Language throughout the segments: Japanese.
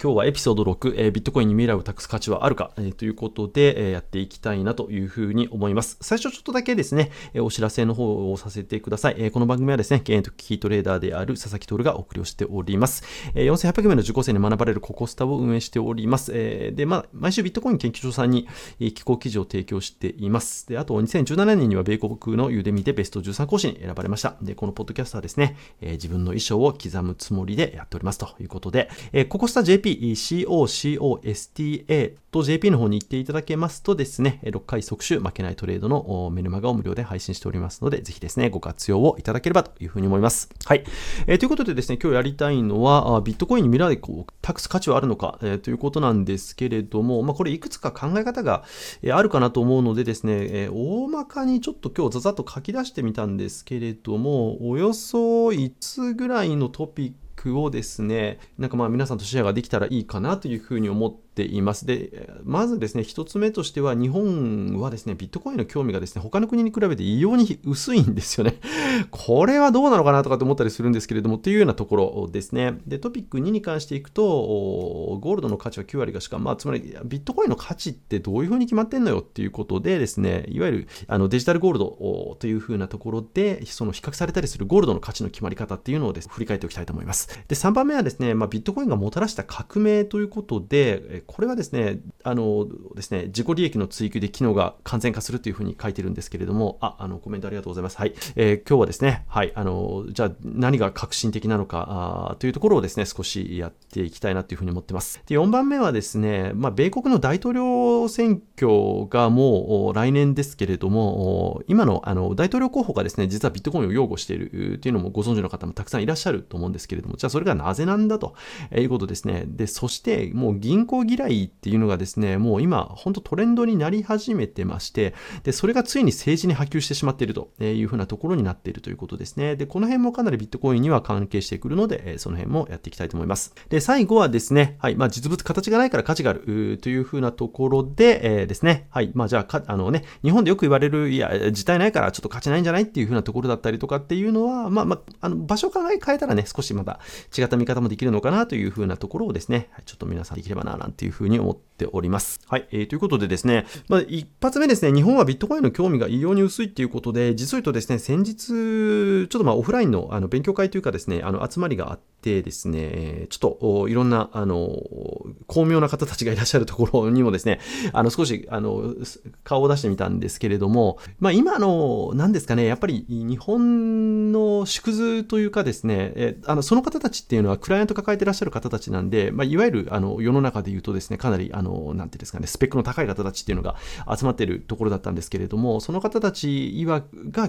今日はエピソード6、えー、ビットコインに未来を託す価値はあるか、えー、ということで、えー、やっていきたいなというふうに思います。最初ちょっとだけですね、えー、お知らせの方をさせてください。えー、この番組はですね、現役キートレーダーである佐々木徹がお送りをしております。えー、4800名の受講生に学ばれるココスタを運営しております。えー、で、まあ、毎週ビットコイン研究所さんに、えー、寄稿記事を提供しています。で、あと2017年には米国のユーデミでベスト13講師に選ばれました。で、このポッドキャストはですね、えー、自分の衣装を刻むつもりでやっておりますということで、えー、ココスタ JP、CO COSTA と JP の方に行っていただけますとですね、6回即週負けないトレードのメルマガを無料で配信しておりますので、ぜひですね、ご活用をいただければというふうに思います。はい。えー、ということでですね、今日やりたいのは、ビットコインに未来でこう託す価値はあるのか、えー、ということなんですけれども、まあ、これいくつか考え方が、えあるかなと思うのでですね、えー、大まかにちょっと今日ざざっと書き出してみたんですけれども、およそ5つぐらいのトピッククをですね、なんかまあ皆さんとシェアができたらいいかなというふうに思ってています。で、まずですね、一つ目としては、日本はですね、ビットコインの興味がですね、他の国に比べて異様に薄いんですよね。これはどうなのかなとかって思ったりするんですけれども、っていうようなところですね。で、トピック2に関していくと、ゴールドの価値は9割がしか、まあ、つまり、ビットコインの価値ってどういうふうに決まってんのよっていうことでですね、いわゆるあのデジタルゴールドというふうなところで、その比較されたりするゴールドの価値の決まり方っていうのをです、ね、振り返っておきたいと思います。で、3番目はですね、まあ、ビットコインがもたらした革命ということで、これはですね、あのですね、自己利益の追求で機能が完全化するというふうに書いてるんですけれども、あ、あの、コメントありがとうございます。はい。えー、今日はですね、はい、あの、じゃあ何が革新的なのかあというところをですね、少しやっていきたいなというふうに思ってます。で、4番目はですね、まあ、米国の大統領選挙がもう来年ですけれども、今のあの大統領候補がですね、実はビットコインを擁護しているというのもご存知の方もたくさんいらっしゃると思うんですけれども、じゃあそれがなぜなんだということですね。で、そしてもう銀行議嫌いっていうのがですね、もう今、本当トレンドになり始めてまして、で、それがついに政治に波及してしまっているというふうなところになっているということですね。で、この辺もかなりビットコインには関係してくるので、その辺もやっていきたいと思います。で、最後はですね、はい、まあ、実物形がないから価値があるというふうなところで、えー、ですね、はい、まあ、じゃあか、あのね、日本でよく言われる、いや、自体ないからちょっと価値ないんじゃないっていうふうなところだったりとかっていうのは、まあ、まあ、あの場所考え変えたらね、少しまた違った見方もできるのかなというふうなところをですね、ちょっと皆さんできればな、なんていういうふうに思っております。はい、えー、ということでですね、まあ、一発目ですね、日本はビットコインの興味が異様に薄いっていうことで、実を言うとですね、先日、ちょっとまあオフラインのあの勉強会というかですね、あの集まりがあってですね、ちょっといろんな、あの、巧妙な方たちがいらっしゃるところにもですね、あの少しあの顔を出してみたんですけれども、まあ今の、何ですかね、やっぱり日本の縮図というかですね、えあのその方たちっていうのはクライアント抱えてらっしゃる方たちなんで、まあ、いわゆるあの世の中で言うとですね、かなり、あの、なんてですかね、スペックの高い方たちっていうのが集まっているところだったんですけれども、その方たちが、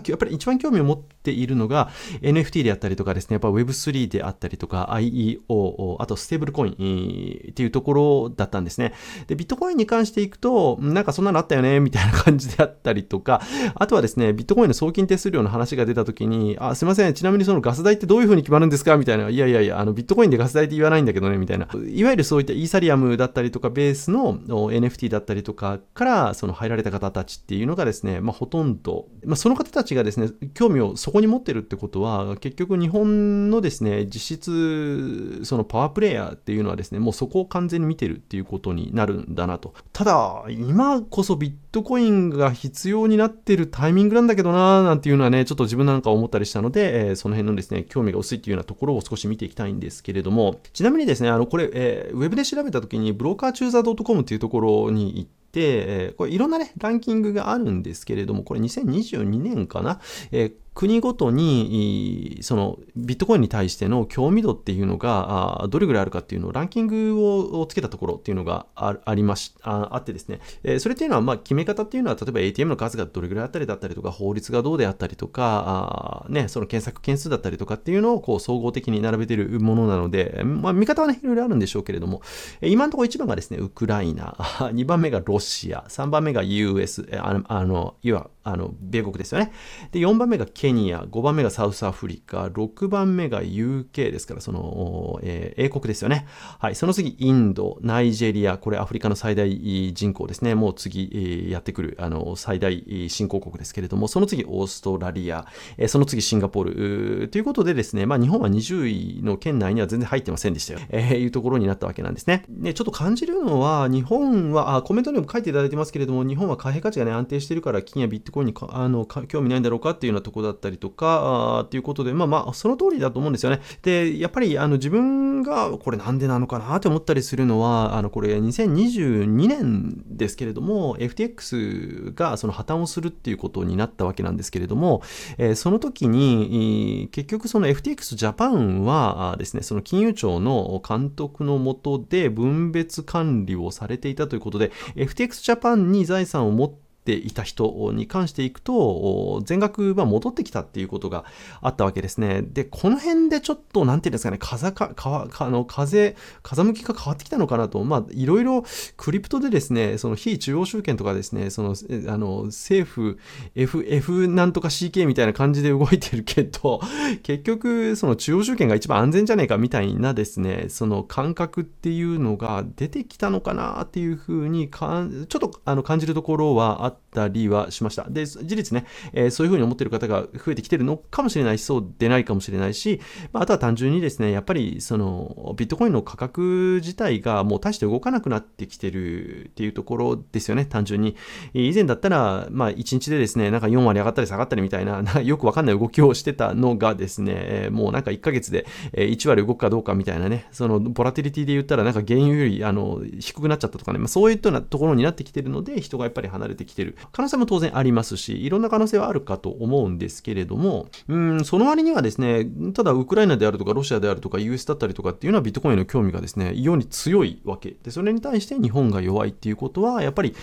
やっぱり一番興味を持っているのが NFT であったりとかですね、やっぱ Web3 であったりとか IEO、あとステーブルコインっていうところだったんですね。で、ビットコインに関していくと、なんかそんなのあったよね、みたいな感じであったりとか、あとはですね、ビットコインの送金手数料の話が出たときに、あ、すいません、ちなみにそのガス代ってどういうふうに決まるんですか？みたいな、いやいやいや、あのビットコインでガス代って言わないんだけどね、みたいな。いわゆるそういったイーサリアムだったりとか、ベースの NFT だったりとかから、その入られた方たちっていうのがですね、まあ、ほとんど、まあ、その方たちがですね、興味をそこに持ってるってことは、結局日本のですね、実質、そのパワープレイヤーっていうのはですね、もうそこを完全に見てるっていうことになるんだなと。ただ、今こそビットコインが必要になってるタイミングなんだけどななんていうのはね、ちょっと自分なんか思ったりしたので、えー、その辺のですね、興味が薄いっていうようなところを少し見ていきたいんですけれども、ちなみにですね、あの、これ、えー、ウェブで調べたときに、ブローカーチューザー .com っていうところに行って、で、これいろんなね、ランキングがあるんですけれども、これ2022年かな、えー国ごとにそのビットコインに対しての興味度っていうのがどれぐらいあるかっていうのをランキングをつけたところっていうのがありましあってですね、えそれっていうのはまあ決め方っていうのは例えば ATM の数がどれぐらいあったりだったりとか法律がどうであったりとかね、その検索件数だったりとかっていうのをこう総合的に並べてるものなので、まあ、見方はねいろいろあるんでしょうけれども今のところ1番がですねウクライナ。2番目がロシア。3番目が US あのあのいわあの米国ですよね。で4番目がケケニア、5番目がサウスアフリカ、6番目が UK ですから、その、えー、英国ですよね。はい。その次、インド、ナイジェリア、これアフリカの最大人口ですね。もう次、えー、やってくる、あの、最大新興国ですけれども、その次、オーストラリア、えー、その次、シンガポール、ということでですね、まあ、日本は20位の県内には全然入ってませんでしたよ。えー、いうところになったわけなんですね。で、ちょっと感じるのは、日本は、あ、コメントにも書いていただいてますけれども、日本は貨幣価値がね、安定してるから、金やビットコインにあの興味ないんだろうかっていうようなところだったりとか、っていうことで、まあまあ、その通りだと思うんですよね。で、やっぱり、あの、自分が、これなんでなのかなって思ったりするのは、あの、これ、2022年ですけれども、FTX がその破綻をするっていうことになったわけなんですけれども、えー、その時に、結局その FTX ジャパンはですね、その金融庁の監督のもとで分別管理をされていたということで、FTX ジャパンに財産を持ってていた人に関していくと、全額は戻ってきたっていうことがあったわけですね。で、この辺でちょっと、なんていうんですかね、風か、か、あの、風、風向きが変わってきたのかなと、まあ、いろいろクリプトでですね、その非中央集権とかですね、その、あの、政府、F、F なんとか CK みたいな感じで動いてるけど、結局、その中央集権が一番安全じゃねえかみたいなですね、その感覚っていうのが出てきたのかなっていうふうにかん、ちょっとあの感じるところはあったりはしました。で、事実ね、えー、そういうふうに思ってる方が増えてきてるのかもしれないし、そうでないかもしれないし、まあ、あとは単純にですね、やっぱりそのビットコインの価格自体がもう大して動かなくなってきてるっていうところですよね、単純に。以前だったら、まあ、1日でですね、なんか4割上がったり下がったりみたいな、な よくわかんない動きをしてたのがですね、もうなんか1ヶ月で1割動くかどうかみたいなね、そのボラティリティで言ったらなんか原油よりあの低くなっちゃったとかね、まあ、そういったようなところになってきてるので、人がやっぱり離れてきてる可能性も当然ありますし、いろんな可能性はあるかと思うんですけれども、うん、その割にはですね、ただウクライナであるとかロシアであるとか US だったりとかっていうのはビットコインの興味がですね、異様に強いわけで、それに対して日本が弱いっていうことは、やっぱり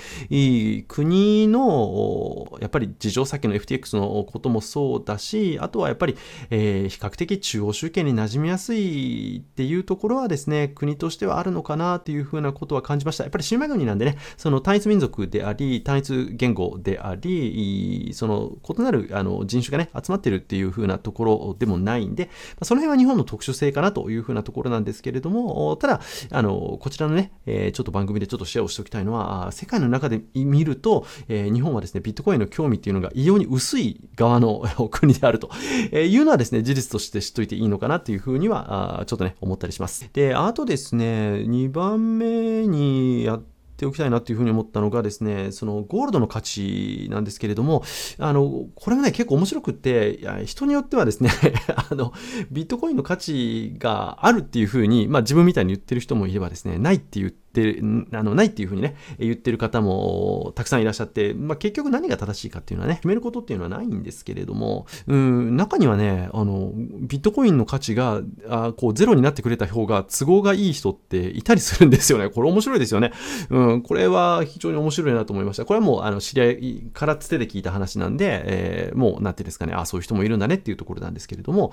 国の、やっぱり事情先の FTX のこともそうだし、あとはやっぱり、えー、比較的中央集権に馴染みやすいっていうところはですね、国としてはあるのかなっていうふうなことは感じました。やっぱりシューマグニなんでね、その単一民族であり、単一言語であり、その異なるあの人種がね、集まってるっていう風なところでもないんで、その辺は日本の特殊性かなという風なところなんですけれども、ただ、あの、こちらのね、えちょっと番組でちょっとシェアをしておきたいのは、世界の中で見ると、え日本はですね、ビットコインの興味っていうのが異様に薄い側の 国であるというのはですね、事実として知っといていいのかなっていう風には、ちょっとね、思ったりします。で、あとですね、2番目にやってておきたいなというふうに思ったのがですね、そのゴールドの価値なんですけれども、あの、これもね、結構面白くって、人によってはですね あの、ビットコインの価値があるっていうふうに、まあ自分みたいに言ってる人もいればですね、ないって言ってってあのないっていうふうにね、言ってる方もたくさんいらっしゃって、まあ、結局何が正しいかっていうのはね、決めることっていうのはないんですけれども、うん、中にはね、あの、ビットコインの価値が、あこう、ゼロになってくれた方が都合がいい人っていたりするんですよね。これ面白いですよね。うん、これは非常に面白いなと思いました。これはもう、あの、知り合いからつてで聞いた話なんで、えー、もう、なんていうんですかね、あそういう人もいるんだねっていうところなんですけれども、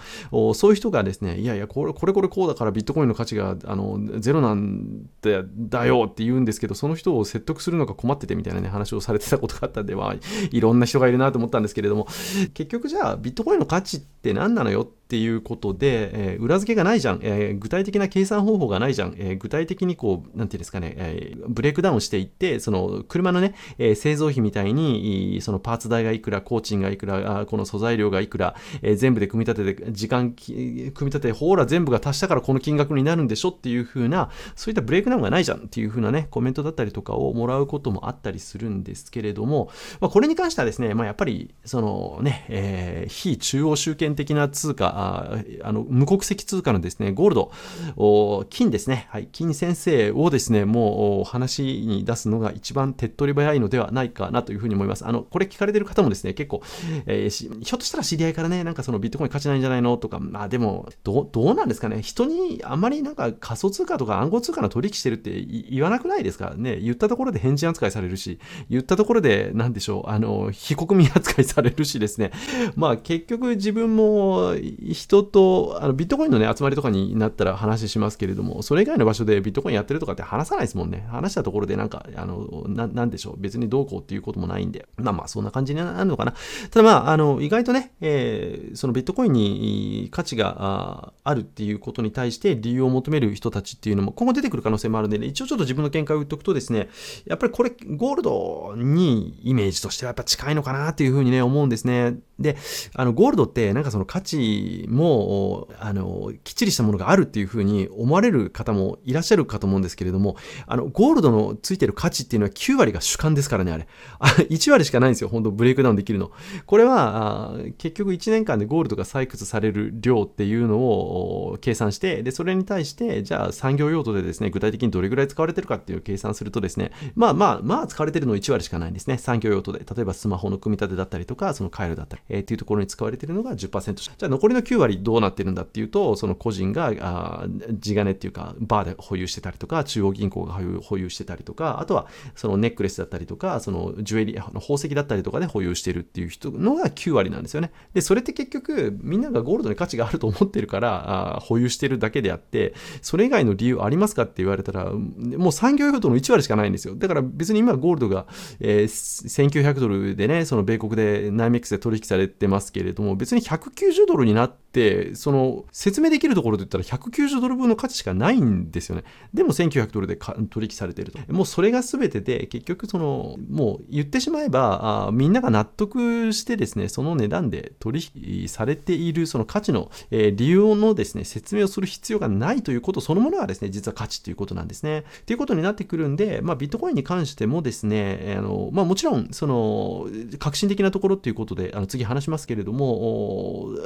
そういう人がですね、いやいや、これ、これこれこうだからビットコインの価値が、あの、ゼロなんて、だよって言うんですけど、その人を説得するのが困っててみたいなね、話をされてたことがあったんで、まあ、いろんな人がいるなと思ったんですけれども、結局じゃあ、ビットコインの価値ってって何なのよっていうことで、えー、裏付けがないじゃん、えー、具体的な計算方法がないじゃん、えー、具体的にこう、なんていうんですかね、えブレイクダウンしていって、その車のね、え製造費みたいに、そのパーツ代がいくら、工賃がいくら、あこの素材料がいくら、え全部で組み立てて、時間、組み立てて、ほら全部が足したからこの金額になるんでしょ？っていう風な、そういったブレイクダウンがないじゃんっていう風なね、コメントだったりとかをもらうこともあったりするんですけれども、まあ、これに関してはですね、まあ、やっぱり、そのね、え、非中央集権的な通貨、あの無国籍通貨のですね、ゴールド、金ですね、はい、金先生をですね、もう話に出すのが一番手っ取り早いのではないかなというふうに思います。あの、これ聞かれてる方もですね、結構、えー、ひょっとしたら知り合いからね、なんかそのビットコイン価値ないんじゃないのとか、まあでも、どうなんですかね、人にあんまりなんか仮想通貨とか暗号通貨の取引してるって言わなくないですか？ね、言ったところで変人扱いされるし、言ったところで、なんでしょう、あの、非国民扱いされるしですね、まあ結局自分もも人とあのビットコインのね、集まりとかになったら話しますけれども、それ以外の場所でビットコインやってるとかって話さないですもんね。話したところでなんか、あの、ななんでしょう、別にどうこうっていうこともないんで、まあまあそんな感じになるのかな。ただまあ、あの、意外とね、えー、そのビットコインに価値があるっていうことに対して理由を求める人たちっていうのも今後出てくる可能性もあるんでね、一応ちょっと自分の見解を言っとくとですね、やっぱりこれ、ゴールドにイメージとしてはやっぱ近いのかなっていうふうにね、思うんですね。で、あの、ゴールドってなんかその価値も、あの、きっちりしたものがあるっていうふうに思われる方もいらっしゃるかと思うんですけれども、あの、ゴールドのついてる価値っていうのは9割が主観ですからね、あれ。1割しかないんですよ、本当ブレイクダウンできるの。これは、結局1年間でゴールドが採掘される量っていうのを計算して、で、それに対して、じゃあ産業用途でですね、具体的にどれぐらい使われてるかっていう計算するとですね、まあまあ、まあ使われてるの1割しかないんですね。産業用途で。例えばスマホの組み立てだったりとか、その回路だったり、えー、っていうところに使われてるのが10%。じゃあ残りの9割どうなってるんだっていうと、その個人があ地金っていうか、バーで保有してたりとか、中央銀行が保有してたりとか、あとはそのネックレスだったりとか、そのジュエリー、宝石だったりとかで保有してるっていう人のが9割なんですよね。で、それって結局、みんながゴールドに価値があると思ってるから、あ保有してるだけであって、それ以外の理由ありますかって言われたら、もう産業用途の1割しかないんですよ。だから別に今ゴールドが、えー、1900ドルでね、その米国でナイメックスで取引されてますけれども、別に190ドルになって、その説明できるところで言ったら190ドル分の価値しかないんですよね。でも1900ドルで取引されてると。もうそれが全てで、結局その、もう言ってしまえば、あみんなが納得してですね、その値段で取引されているその価値の、えー、理由のですね、説明をする必要がないということそのものがですね、実は価値ということなんですね。ということになってくるんで、まあ、ビットコインに関してもですね、あのまあ、もちろん、その、革新的なところっていうことで、あの次話しますけれども、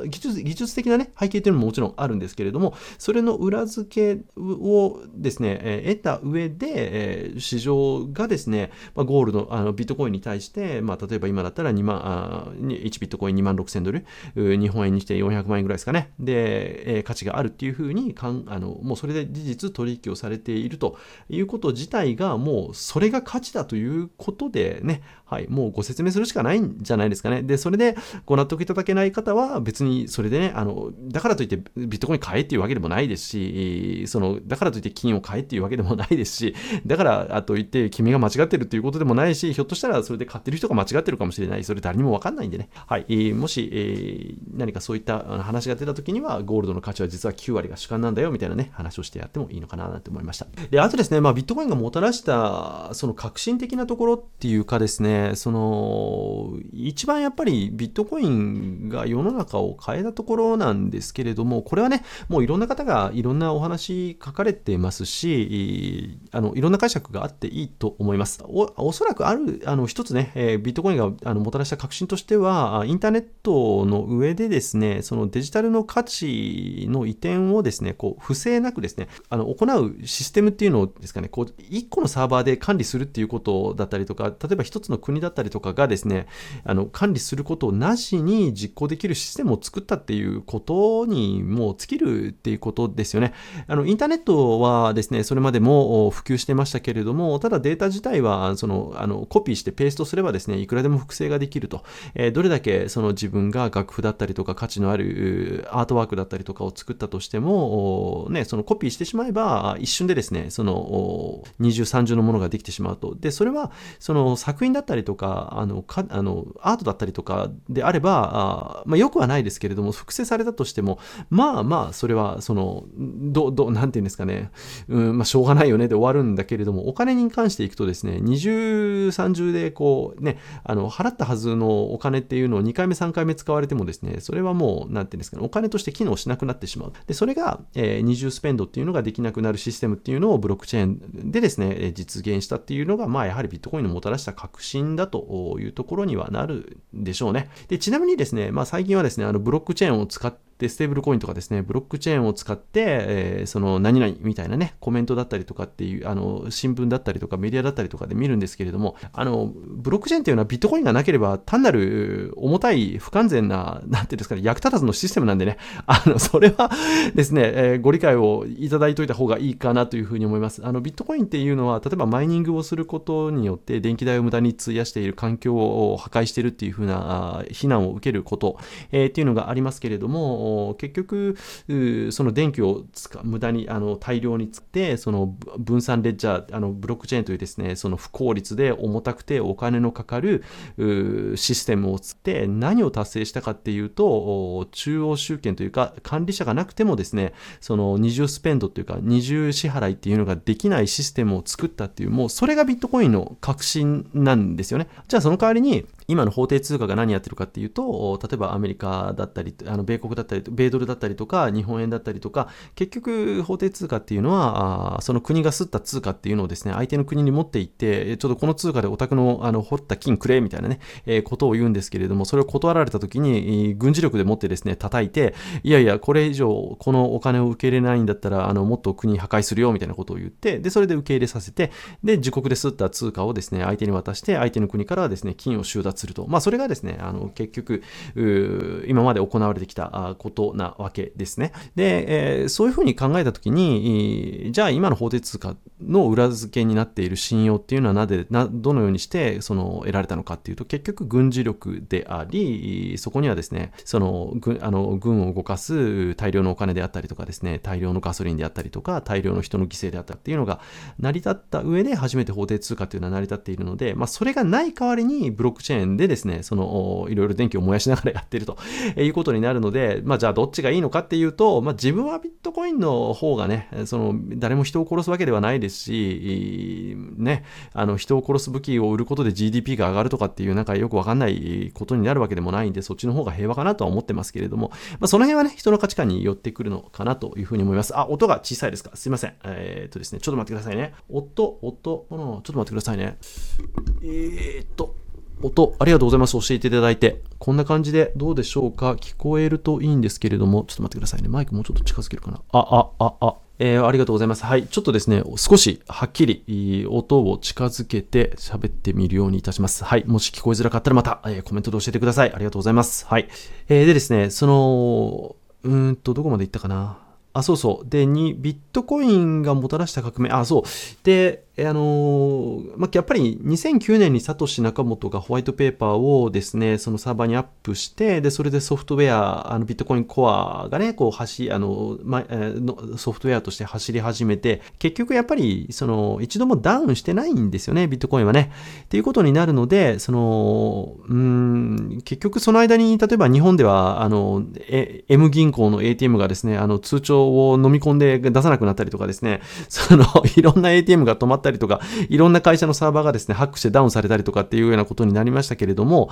技術技術的な、ね、背景というのももちろんあるんですけれども、それの裏付けをですね、え得た上で、え市場がですね、まあ、ゴールド、あのビットコインに対して、まあ、例えば今だったら2万、あ1ビットコイン2万6000ドル、日本円にして400万円ぐらいですかね、で、え価値があるっていうふうにかんあの、もうそれで事実取引をされているということ自体が、もうそれが価値だということでね、はい、もうご説明するしかないんじゃないですかね。で、それでご納得いただけない方は、別にそれでね、あの、だからといってビットコイン買えっていうわけでもないですし、その、だからといって金を買えっていうわけでもないですし、だからといって君が間違ってるっていうことでもないし、ひょっとしたらそれで買ってる人が間違ってるかもしれない。それ誰にもわかんないんでね。はい、えー、もし、えー、何かそういった話が出た時には、ゴールドの価値は実は9割が主観なんだよ、みたいなね、話をしてやってもいいのかななんて思いました。で、あとですね、まあ、ビットコインがもたらした、その革新的なところっていうかですね、その、一番やっぱりビットコインが世の中を変えたところなんですけれども、これはね、もういろんな方がいろんなお話書かれてますし、あのいろんな解釈があっていいと思います。おおそらくある、あの一つね、えー、ビットコインがあのもたらした革新としては、インターネットの上でですね、そのデジタルの価値の移転をですね、こう不正なくですね、あの行うシステムっていうのをですかね、こう1個のサーバーで管理するっていうことだったりとか、例えば1つの国だったりとかがですね、あの管理することなしに実行できるシステムを作ったっていうことにもう尽きるっていうことですよね。あのインターネットはですね、それまでも普及してましたけれども、ただデータ自体はそのあのコピーしてペーストすればですね、いくらでも複製ができると。えー、どれだけその自分が楽譜だったりとか価値のあるアートワークだったりとかを作ったとしても、ね、そのコピーしてしまえば一瞬でですね、その二重三重のものができてしまうと。で、それはその作品だったりとか、あのかあのアートだったりとかであれば、あまあ、よくはないですけれども、複製されたとしても、まあまあ、それはその、ど、ど、なんていうんですかね、うん、まあ、しょうがないよねで終わるんだけれども、お金に関していくとですね、二重三重でこうね、あの、払ったはずのお金っていうのを2回目3回目使われてもですね、それはもう、なんていうんですかね、お金として機能しなくなってしまう。で、それが、えー、二重スペンドっていうのができなくなるシステムっていうのをブロックチェーンでですね、実現したっていうのが、まあ、やはりビットコインのもたらした革新だというところにはなるでしょうね。で、ちなみにですね、まあ、最近はですね、あの、ブロックチェーンを使ってで、ステーブルコインとかですね、ブロックチェーンを使って、えー、その何々みたいなね、コメントだったりとかっていう、あの、新聞だったりとかメディアだったりとかで見るんですけれども、あの、ブロックチェーンっていうのはビットコインがなければ単なる重たい不完全な、なんていうんですかね、役立たずのシステムなんでね、あの、それはですね、えー、ご理解をいただいといた方がいいかなというふうに思います。あの、ビットコインっていうのは、例えばマイニングをすることによって電気代を無駄に費やしている環境を破壊しているっていうふうな非難を受けること、えー、っていうのがありますけれども、結局、その電気を使無駄にあの大量に使って、その分散レッジャー、あのブロックチェーンというですね、その不効率で重たくてお金のかかるシステムを使って何を達成したかっていうと、中央集権というか管理者がなくてもですね、その二重スペンドというか二重支払いっていうのができないシステムを作ったっていう、もうそれがビットコインの革新なんですよね。じゃあその代わりに、今の法定通貨が何やってるかっていうと、例えばアメリカだったり、あの米国だったり、米ドルだったりとか、日本円だったりとか、結局法定通貨っていうのは、その国が吸った通貨っていうのをですね、相手の国に持っていって、ちょっとこの通貨でお宅のあの掘った金くれみたいなね、えー、ことを言うんですけれども、それを断られた時に、軍事力でもってですね、叩いて、いやいや、これ以上このお金を受け入れないんだったら、あのもっと国破壊するよみたいなことを言って、で、それで受け入れさせて、で、自国で吸った通貨をですね、相手に渡して、相手の国からはですね、金を収奪すると。まあ、それがですね、あの結局、今まで行われてきたことなわけですね。で、えー、そういうふうに考えたときに、じゃあ今の法定通貨の裏付けになっている信用っていうのはなぜ、などのようにしてその得られたのかっていうと、結局軍事力であり、そこにはですね、その軍あの軍を動かす大量のお金であったりとかですね、大量のガソリンであったりとか、大量の人の犠牲であったりっていうのが成り立った上で初めて法定通貨っていうのは成り立っているので、まあ、それがない代わりにブロックチェーンでですね、そのいろいろ電気を燃やしながらやってると いうことになるので、まあ、じゃあどっちがいいのかっていうと、まあ、自分はビットコインの方がね、その誰も人を殺すわけではないですし、ね、あの人を殺す武器を売ることで GDP が上がるとかっていうなんかよくわかんないことになるわけでもないんで、そっちの方が平和かなとは思ってますけれども、まあ、その辺はね、人の価値観に寄ってくるのかなというふうに思います。あ、音が小さいですか？すいません。えー、っとですね、ちょっと待ってくださいね。音、音、ちょっと待ってくださいね。えー、っと、音、ありがとうございます。教えていただいて。こんな感じでどうでしょうか？聞こえるといいんですけれども、ちょっと待ってくださいね。マイクもうちょっと近づけるかな？あ、あ、あ、あ。えー、ありがとうございます。はい。ちょっとですね、少しはっきり音を近づけて喋ってみるようにいたします。はい。もし聞こえづらかったらまた、えー、コメントで教えてください。ありがとうございます。はい。えー、でですね、その、うーんと、どこまで行ったかな？あ、そうそう。で、2、ビットコインがもたらした革命。あ、そう。で、えあのまあ、やっぱり2009年にサトシ・ナカモトがホワイトペーパーをですね、そのサーバーにアップして、で、それでソフトウェア、あのビットコインコアがね、こう走、あの、ま、のソフトウェアとして走り始めて、結局やっぱり、その、一度もダウンしてないんですよね、ビットコインはね。っていうことになるので、その、うん、結局その間に、例えば日本では、あの、M 銀行の ATM がですね、あの、通帳を飲み込んで出さなくなったりとかですね、その、いろんな ATM が止まったったりとか、いろんな会社のサーバーがですね、ハックしてダウンされたりとかっていうようなことになりましたけれども、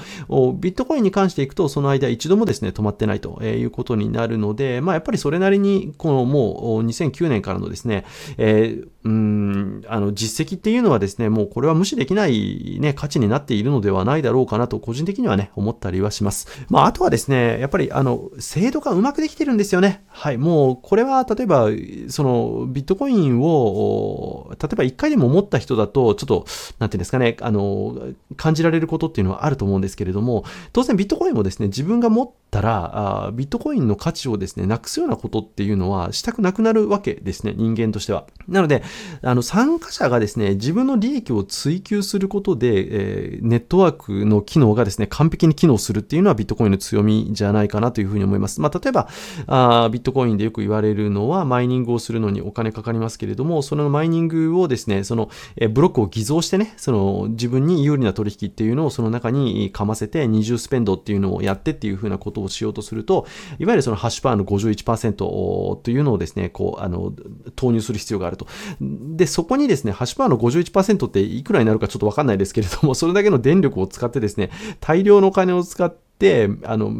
ビットコインに関していくと、その間一度もですね、止まってないということになるので、まあやっぱりそれなりに、このもう2009年からのですね、えー、うんあの実績っていうのはですね、もうこれは無視できない、ね、価値になっているのではないだろうかなと、個人的にはね、思ったりはします。まあ、あとはですね、やっぱり、あの、制度がうまくできてるんですよね。はい、もう、これは、例えば、その、ビットコインを、例えば1回でも持った人だと、ちょっと、なんていうんですかね、あの、感じられることっていうのはあると思うんですけれども、当然ビットコインをですね、自分が持ってたら、あビットコインの価値をですね、なくすようなことっていうのはしたくなくなるわけですね、人間としては。なので、あの参加者がですね、自分の利益を追求することで、えー、ネットワークの機能がですね、完璧に機能するっていうのはビットコインの強みじゃないかなというふうに思います。まあ、例えばあ、ビットコインでよく言われるのは、マイニングをするのにお金かかりますけれども、そのマイニングをですね、その、えブロックを偽造してね、その自分に有利な取引っていうのをその中にかませて、二重スペンドっていうのをやってっていうふうなことをしようとすると、いわゆるそのハッシュパーの51%というのをですね、こう、あの、投入する必要があると。で、そこにですね、ハッシュパワーの51%っていくらになるかちょっとわかんないですけれども、それだけの電力を使ってですね、大量のお金を使って、ってあの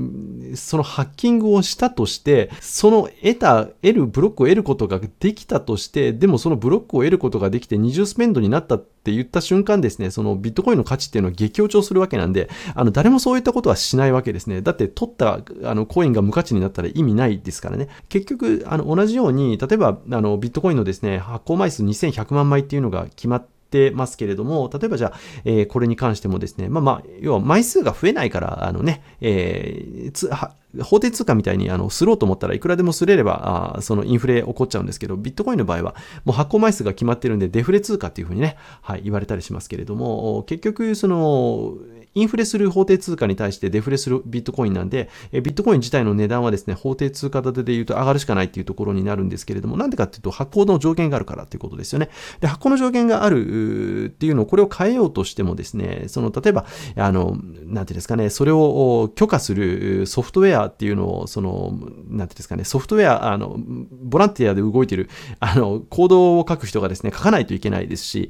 そのハッキングをしたとしてその得た得るブロックを得ることができたとしてでもそのブロックを得ることができて二重スペンドになったって言った瞬間ですねそのビットコインの価値っていうのは激落ちをするわけなんであの誰もそういったことはしないわけですね。だって取ったあのコインが無価値になったら意味ないですからね。結局あの同じように例えばあのビットコインのですね発行枚数2100万枚っていうのが決まっててますけれども、例えばじゃあ、えー、これに関してもですね、まあまあ、要は枚数が増えないから、あのね、えー、法定通貨みたいにあのすろうと思ったらいくらでもすれればあそのインフレ起こっちゃうんですけど、ビットコインの場合はもう発行枚数が決まってるんでデフレ通貨っていうふうにね、はい、言われたりしますけれども、結局そのインフレする法定通貨に対してデフレするビットコインなんで、えビットコイン自体の値段はですね、法定通貨建てで言うと上がるしかないっていうところになるんですけれども、なんでかっていうと発行の上限があるからっていうことですよね。で、発行の上限があるっていうのを、これを変えようとしてもですね、その、例えば、あの、なんていうんですかね、それを許可するソフトウェアっていうのを、その、なんていうんですかね、ソフトウェア、あの、ボランティアで動いてる、あの、コードを書く人がですね、書かないといけないですし、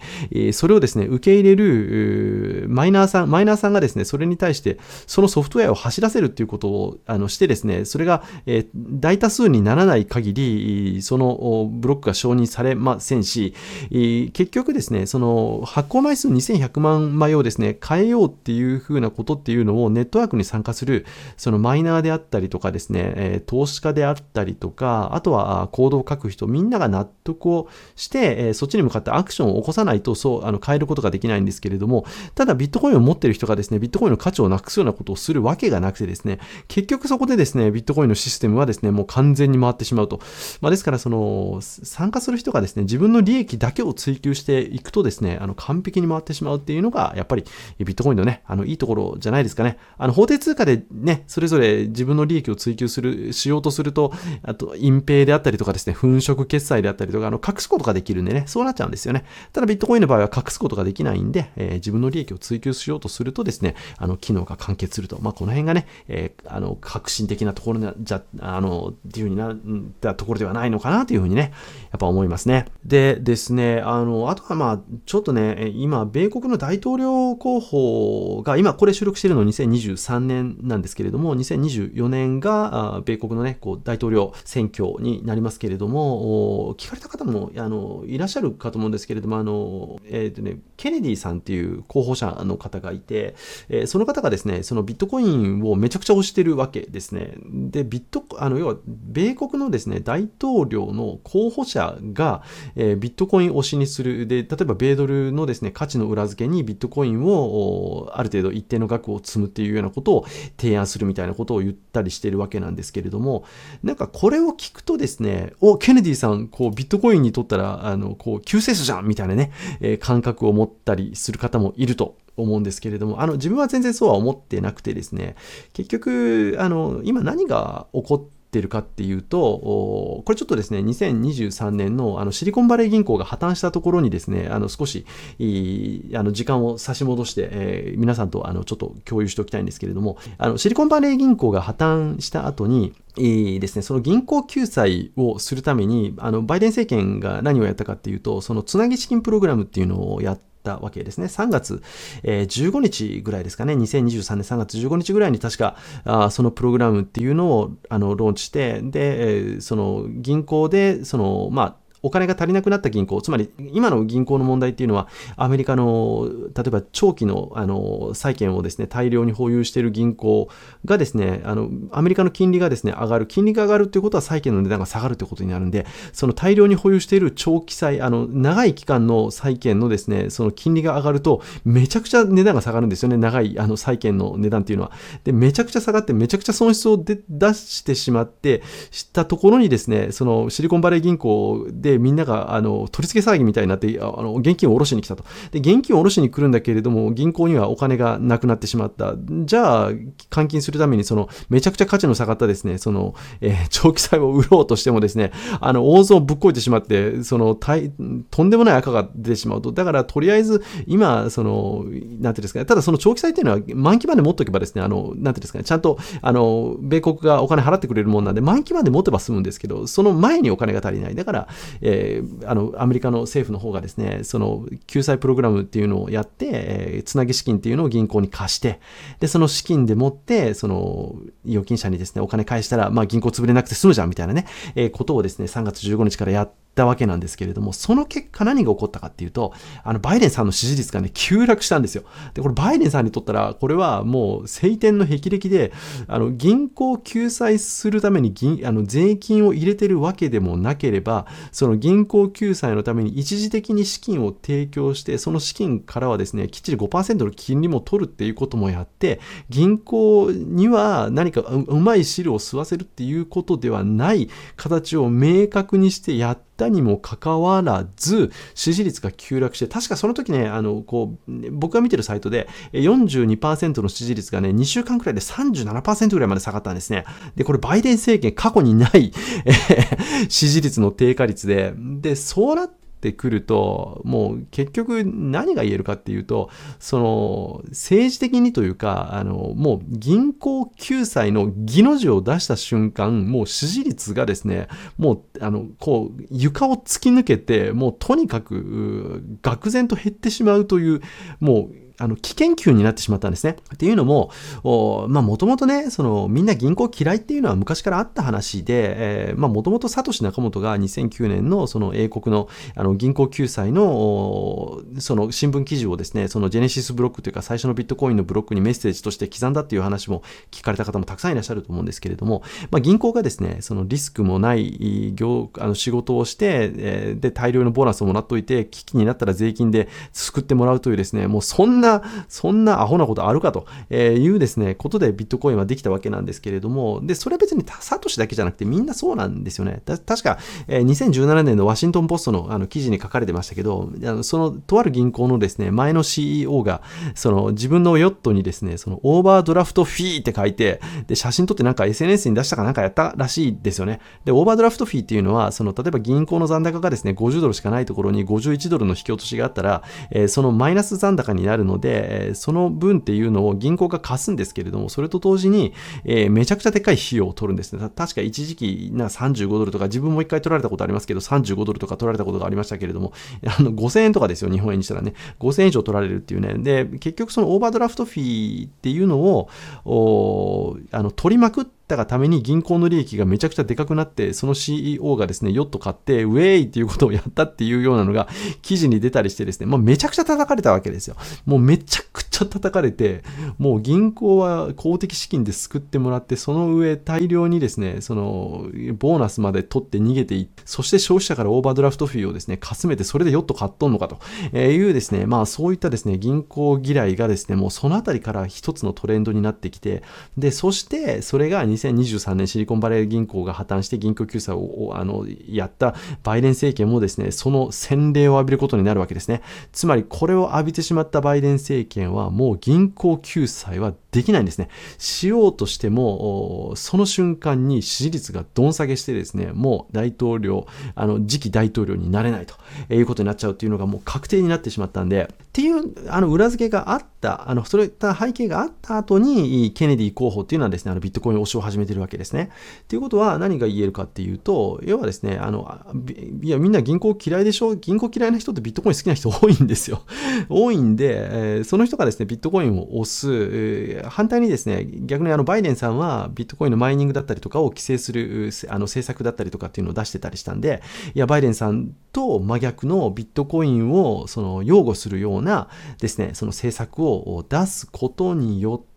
それをですね、受け入れるマイナーさん、マイナーさんがですね、それに対して、そのソフトウェアを走らせるっていうことをあのしてですね、それが、え、大多数にならない限り、そのブロックが承認されませんし、結局ですね、その発行枚数2100万枚をですね、変えようっていうふうなことっていうのをネットワークに参加する、そのマイナーであったりとかですね、え、投資家であったりとか、あとは行動を書く人、みんなが納得をして、え、そっちに向かってアクションを起こさないと、そう、あの変えることができないんですけれども、ただビットコインを持ってる人がですね、ですねビットコインの価値をなくすようなことをするわけがなくてですね、結局そこでですね、ビットコインのシステムはですね、もう完全に回ってしまうと。まあ、ですから、その、参加する人がですね、自分の利益だけを追求していくとですね、あの、完璧に回ってしまうっていうのが、やっぱりビットコインのね、あの、いいところじゃないですかね。あの、法定通貨でね、それぞれ自分の利益を追求する、しようとすると、あと、隠蔽であったりとかですね、粉飾決済であったりとか、あの、隠すことができるんでね、そうなっちゃうんですよね。ただ、ビットコインの場合は隠すことができないんで、えー、自分の利益を追求しようとするとですね、ねあの、機能が完結すると。まあ、この辺がね、えー、あの、革新的なところじゃ、あの、っていう風になったところではないのかなというふうにね、やっぱ思いますね。でですね、あの、あとはまあ、ちょっとね、今、米国の大統領候補が、今これ収録しているの2023年なんですけれども、2024年が、米国のね、こう、大統領選挙になりますけれども、聞かれた方も、あの、いらっしゃるかと思うんですけれども、あの、えっ、ー、とね、ケネディさんっていう候補者の方がいて、えー、その方がですね、そのビットコインをめちゃくちゃ推してるわけですね。で、ビット、あの、要は、米国のですね、大統領の候補者が、えー、ビットコイン推しにする。で、例えば、米ドルのですね、価値の裏付けにビットコインを、ある程度一定の額を積むっていうようなことを提案するみたいなことを言ったりしてるわけなんですけれども、なんかこれを聞くとですね、お、ケネディさん、こう、ビットコインにとったら、あの、こう、救世主じゃんみたいなね、えー、感覚を持ったりする方もいると思うんですけれども、あの、自分は全然そうは思ってなくてですね、結局、あの、今何が起こってるかっていうと、これちょっとですね、2023年のあのシリコンバレー銀行が破綻したところにですね、あの少しあの時間を差し戻して、えー、皆さんとあのちょっと共有しておきたいんですけれども、あのシリコンバレー銀行が破綻した後に、いいですね、その銀行救済をするために、あのバイデン政権が何をやったかっていうと、そのつなぎ資金プログラムっていうのをやって、たわけですね。3月、えー、15日ぐらいですかね。2023年3月15日ぐらいに確か、あそのプログラムっていうのをあのローンチして、で、えー、その銀行で、その、まあ、お金が足りなくなった銀行、つまり今の銀行の問題っていうのは、アメリカの、例えば長期のあの債券をですね、大量に保有している銀行がですね、あの、アメリカの金利がですね、上がる。金利が上がるっていうことは債券の値段が下がるということになるんで、その大量に保有している長期債、あの、長い期間の債券のですね、その金利が上がると、めちゃくちゃ値段が下がるんですよね、長いあの債券の値段っていうのは。で、めちゃくちゃ下がって、めちゃくちゃ損失を出してしまって、したところにですね、そのシリコンバレー銀行でみんながあの取り付け騒ぎみたいになってあの現金を下ろしに来たと。で現金を下ろしに来るんだけれども銀行にはお金がなくなってしまった。じゃあ換金するためにそのめちゃくちゃ価値の下がったですねその、えー、長期債を売ろうとしてもですねあの大損をぶっこいてしまってそのとんでもない赤が出てしまうと。だからとりあえず今そのなんていうんですかねただその長期債っていうのは満期まで持っておけばですねあのなんていうんですかねちゃんとあの米国がお金払ってくれるもんなんで満期まで持てば済むんですけどその前にお金が足りない。だから、えー、あのアメリカの政府の方がですねその救済プログラムっていうのをやって、えー、つなぎ資金っていうのを銀行に貸してでその資金でもってその預金者にですねお金返したら、まあ、銀行潰れなくて済むじゃんみたいなね、えー、ことをですね3月15日からやってたわけなんですけれども、その結果何が起こったかっていうと、あの、バイデンさんの支持率がね、急落したんですよ。で、これバイデンさんにとったら、これはもう晴天の霹靂で、あの、銀行救済するために銀、あの、税金を入れてるわけでもなければ、その銀行救済のために一時的に資金を提供して、その資金からはですね、きっちり5%の金利も取るっていうこともやって、銀行には何かうまい汁を吸わせるっていうことではない形を明確にしてやってったにもかかわらず、支持率が急落して、確かその時ね、あの、こう、僕が見てるサイトで、42%の支持率がね、2週間くらいで37%ぐらいまで下がったんですね。で、これバイデン政権過去にない支持率の低下率で、で、そうなってってくると、もう結局何が言えるかっていうと、その政治的にというか、あの、もう銀行救済の義の字を出した瞬間、もう支持率がですね、もう、あの、こう、床を突き抜けて、もうとにかく、愕然と減ってしまうという、もう、あの、危険球になってしまったんですね。っていうのも、まあ、もともとね、その、みんな銀行嫌いっていうのは昔からあった話で、えー、まあ、もともとサトシ仲本が2009年のその英国のあの銀行救済の、その新聞記事をですね、そのジェネシスブロックというか最初のビットコインのブロックにメッセージとして刻んだっていう話も聞かれた方もたくさんいらっしゃると思うんですけれども、まあ、銀行がですね、そのリスクもない業、あの仕事をして、えー、で、大量のボーナスをもらっといて、危機になったら税金で救ってもらうというですね、もうそんなな、そんなアホなことあるかというですね、ことでビットコインはできたわけなんですけれども、で、それは別にサトシだけじゃなくてみんなそうなんですよね。確か、2017年のワシントンポストのあの記事に書かれてましたけど、そのとある銀行のですね、前の CEO が、その自分のヨットにですね、そのオーバードラフトフィーって書いて、で、写真撮ってなんか SNS に出したかなんかやったらしいですよね。で、オーバードラフトフィーっていうのは、その、例えば銀行の残高がですね、50ドルしかないところに51ドルの引き落としがあったら、えー、そのマイナス残高になるので、その分っていうのを銀行が貸すんですけれども、それと同時に、えー、めちゃくちゃでっかい費用を取るんですね。確か一時期な35ドルとか、自分も一回取られたことありますけど、35ドルとか取られたことがありましたけれども、あの5000円とかですよ、日本円にしたらね。5000円以上取られるっていうね。で、結局そのオーバードラフトフィーっていうのを、あの取りまくって、たがために銀行の利益がめちゃくちゃでかくなって、その CEO がですね、ヨット買って、ウェイっていうことをやったっていうようなのが記事に出たりしてですね、まあ、めちゃくちゃ叩かれたわけですよ。もうめちゃくちゃ叩かれて、もう銀行は公的資金で救ってもらって、その上大量にですね、その、ボーナスまで取って逃げていって、そして消費者からオーバードラフトフィーをですね、かすめて、それでヨット買っとんのかというですね、まあそういったですね、銀行嫌いがですね、もうそのあたりから一つのトレンドになってきて、で、そしてそれが2023年シリコンバレー銀行が破綻して銀行救済をあのやったバイデン政権もですね、その洗礼を浴びることになるわけですね。つまりこれを浴びてしまったバイデン政権はもう銀行救済はできないんですね。しようとしても、その瞬間に支持率がどん下げしてですね、もう大統領、あの、次期大統領になれないということになっちゃうっていうのがもう確定になってしまったんで、っていう、あの、裏付けがあった、あの、そういった背景があった後に、ケネディ候補っていうのはですね、あの、ビットコイン推しを始めてるわけですね。っていうことは何が言えるかっていうと、要はですね、あの、いや、みんな銀行嫌いでしょ？銀行嫌いな人ってビットコイン好きな人多いんですよ。多いんで、え、その人がですね、ビットコインを押す、反対にですね、逆にあのバイデンさんはビットコインのマイニングだったりとかを規制するあの政策だったりとかっていうのを出してたりしたんで、いや、バイデンさんと真逆のビットコインをその擁護するようなですね、その政策を出すことによって、、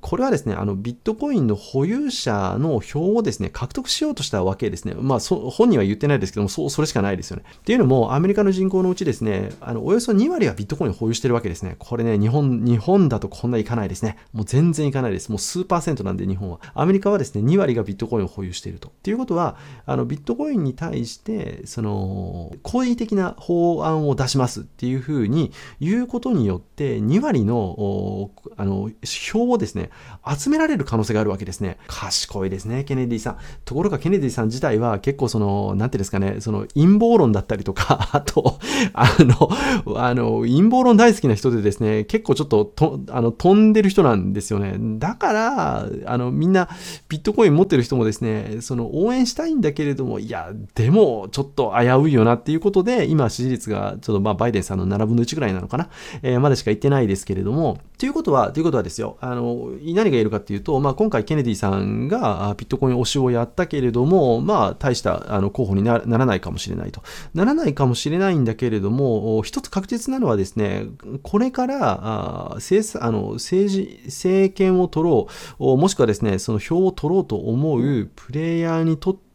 これはですね、あのビットコインの保有者の票をですね、獲得しようとしたわけですね。まあ、本人は言ってないですけども、そう、それしかないですよね。っていうのも、アメリカの人口のうちですね、あの、およそ2割はビットコインを保有してるわけですね。これね、日本、日本だとこんないかないですね。もう全然いかないです。もう数パーセントなんで、日本は。アメリカはですね、2割がビットコインを保有していると。っていうことは、あの、ビットコインに対して、その、好意的な法案を出しますっていうふうに言うことによって、2割の、あの、票票をですね、集められる可能性があるわけですね。賢いですね、ケネディさん。ところがケネディさん自体は結構その、なんてですかね、その陰謀論だったりとか、あと、あの、あの、陰謀論大好きな人でですね、結構ちょっとと、あの、飛んでる人なんですよね。だから、あの、みんなビットコイン持ってる人もですね、その応援したいんだけれども、いや、でもちょっと危ういよなっていうことで、今支持率がちょっとまあバイデンさんの7分の1ぐらいなのかな、えー、まだしか言ってないですけれども、ということは、ということはですよ、あの、何が言えるかっていうと、まあ今回ケネディさんがビットコイン推しをやったけれども、まあ大したあの候補にならないかもしれないと。ならないかもしれないんだけれども、一つ確実なのはですね、これからあ政あの政治、政権を取ろう、もしくはですね、その票を取ろうと思うプレイヤーにとって、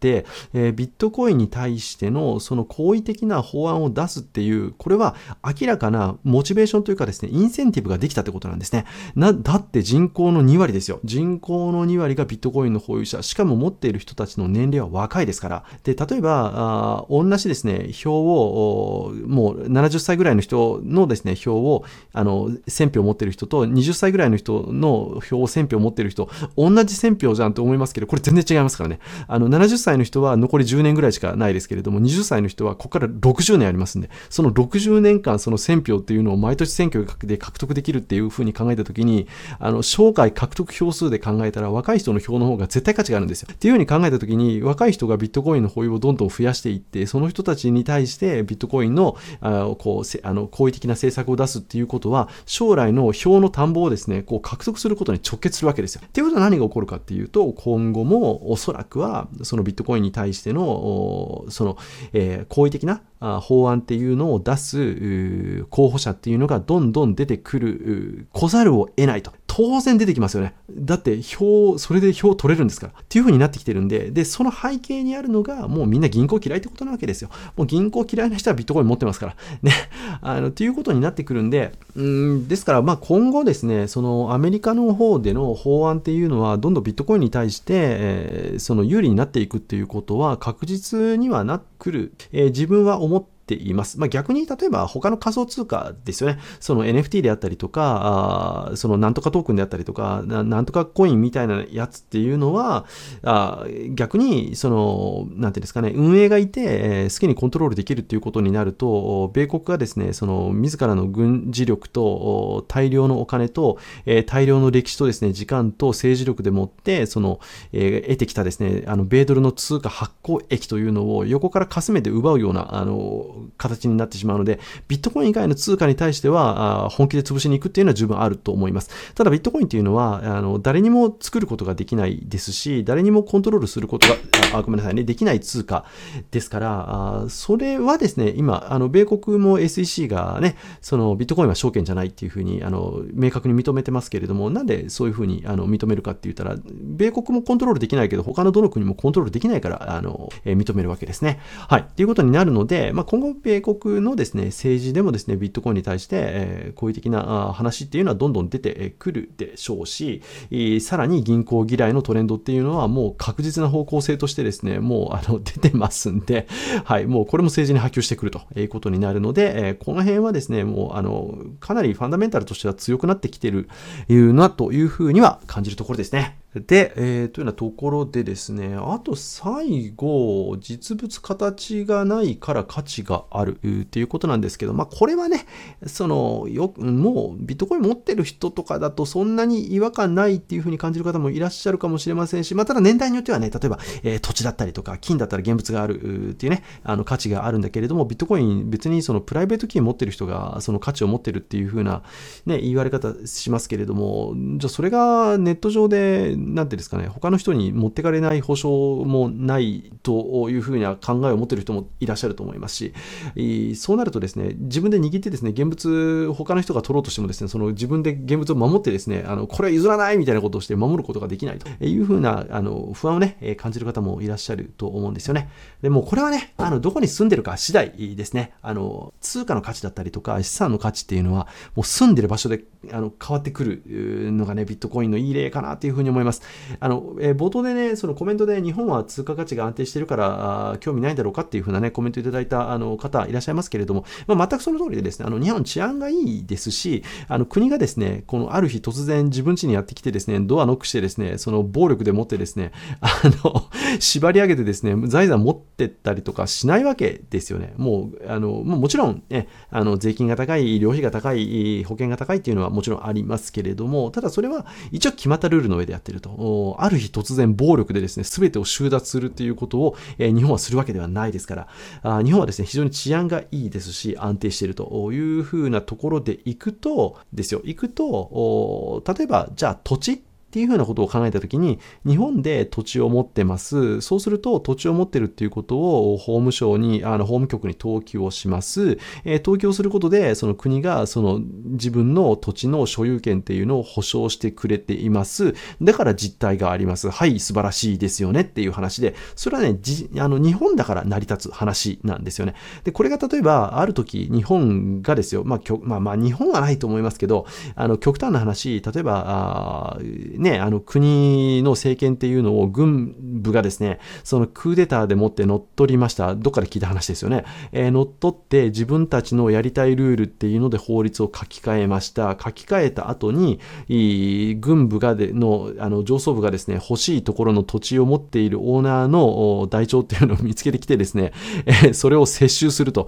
えー、ビットコインに対してのその好意的な法案を出すっていう、これは明らかなモチベーションというかですね、インセンティブができたってことなんですね。な、だって人口の2割ですよ。人口の2割がビットコインの保有者、しかも持っている人たちの年齢は若いですから。で、例えば、あ同じですね、票を、もう70歳ぐらいの人のですね、票を、あの、1000票持っている人と、20歳ぐらいの人の票を1000票持っている人、同じ1000票じゃんと思いますけど、これ全然違いますからね。あの、70歳歳の人は残り10年ぐらいしかないですけれども、20歳の人はここから60年ありますんで、その60年間その1000票っていうのを毎年選挙で獲得できるっていうふうに考えたときに、あの、生涯獲得票数で考えたら若い人の票の方が絶対価値があるんですよ。っていうふうに考えたときに、若い人がビットコインの保有をどんどん増やしていって、その人たちに対してビットコインの、あこう、あの、好意的な政策を出すっていうことは、将来の票の田んぼをですね、こう獲得することに直結するわけですよ。っていうことは何が起こるかっていうと、今後もおそらくは、そのビットットコインに対しての、その、え、好意的な法案っていうのを出す候補者っていうのがどんどん出てくる、来ざるを得ないと。当然出てきますよね。だって票、それで票取れるんですから。っていう風になってきてるんで、で、その背景にあるのが、もうみんな銀行嫌いってことなわけですよ。もう銀行嫌いな人はビットコイン持ってますから。ね。あの、っていうことになってくるんで、うんですから、まあ今後ですね、そのアメリカの方での法案っていうのは、どんどんビットコインに対して、えー、その有利になっていくっていうことは確実にはなってくる、えー、自分は思ってています。まあ、逆に例えば他の仮想通貨ですよね。その NFT であったりとか、あそのなんとかトークンであったりとかな、なんとかコインみたいなやつっていうのは、あ逆に、その、なんていうんですかね、運営がいて、えー、好きにコントロールできるっていうことになると、米国がですね、その自らの軍事力と大量のお金と、えー、大量の歴史とですね、時間と政治力でもって、その、えー、得てきたですね、あの、米ドルの通貨発行益というのを横からかすめて奪うような、あの、形になってしまうので、ビットコイン以外の通貨に対しては、本気で潰しに行くっていうのは十分あると思います。ただ、ビットコインっていうのは、あの誰にも作ることができないですし、誰にもコントロールすることが、あごめんなさいね、できない通貨ですから、あそれはですね、今、あの米国も SEC がね、そのビットコインは証券じゃないっていうふうにあの明確に認めてますけれども、なんでそういうふうにあの認めるかって言ったら、米国もコントロールできないけど、他のどの国もコントロールできないから、あのえ認めるわけですね。はい。っていうことになるので、まあ、今後、米国のですね、政治でもですね、ビットコインに対して、え、好意的な話っていうのはどんどん出てくるでしょうし、さらに銀行嫌いのトレンドっていうのはもう確実な方向性としてですね、もうあの 出てますんで、はい、もうこれも政治に波及してくるということになるので、え、この辺はですね、もうあの、かなりファンダメンタルとしては強くなってきてるなというふうには感じるところですね。で、えー、というようなところでですね、あと最後、実物形がないから価値があるっていうことなんですけど、まあこれはね、その、よもうビットコイン持ってる人とかだとそんなに違和感ないっていうふうに感じる方もいらっしゃるかもしれませんし、まあただ年代によってはね、例えば、えー、土地だったりとか、金だったら現物があるっていうね、あの価値があるんだけれども、ビットコイン別にそのプライベート金持ってる人がその価値を持ってるっていうふうなね、言われ方しますけれども、じゃあそれがネット上でなんていうんですかね、他の人に持ってかれない保証もないというふうな考えを持ってる人もいらっしゃると思いますし、そうなるとですね、自分で握ってですね、現物、他の人が取ろうとしてもですね、その自分で現物を守ってですね、あの、これは譲らないみたいなことをして守ることができないというふうな、あの、不安をね、感じる方もいらっしゃると思うんですよね。でも、これはね、あの、どこに住んでるか次第ですね。あの、通貨の価値だったりとか、資産の価値っていうのは、もう住んでる場所で、あの、変わってくるのがね、ビットコインのいい例かなというふうに思います。。あの、えー、冒頭でね、そのコメントで日本は通貨価値が安定してるから、興味ないんだろうかっていうふうなね、コメントいただいたあの方いらっしゃいますけれども、まあ、全くその通りでですね、あの、日本治安がいいですし、あの、国がですね、このある日突然自分家にやってきてですね、ドアノックしてですね、その暴力でもってですね、あの、縛り上げてですね、財産持ってったりとかしないわけですよね。もう、あの、もちろんね、あの、税金が高い、医療費が高い、保険が高いっていうのはもちろんありますけれども、ただそれは一応決まったルールの上でやってると。ある日突然暴力でですね、全てを収奪するということを、えー、日本はするわけではないですから。あ、日本はですね、非常に治安がいいですし、安定していると。いうふうなところでいくと、ですよ、行くと、例えば、じゃあ土地っていうふうなことを考えたときに、日本で土地を持ってます。そうすると、土地を持ってるっていうことを法務省に、あの、法務局に登記をします。えー、登記をすることで、その国が、その自分の土地の所有権っていうのを保証してくれています。だから実態があります。はい、素晴らしいですよねっていう話で、それはね、じあの、日本だから成り立つ話なんですよね。で、これが例えば、ある時、日本がですよ、まあ、まあ、まあ、日本はないと思いますけど、あの、極端な話、例えば、あね、ねあの国の政権っていうのを軍部がですね、そのクーデターでもって乗っ取りました。どっかで聞いた話ですよね。えー、乗っ取って自分たちのやりたいルールっていうので法律を書き換えました。書き換えた後に、軍部がでのあの上層部がですね、欲しいところの土地を持っているオーナーの台帳っていうのを見つけてきてですね、えー、それを接収すると。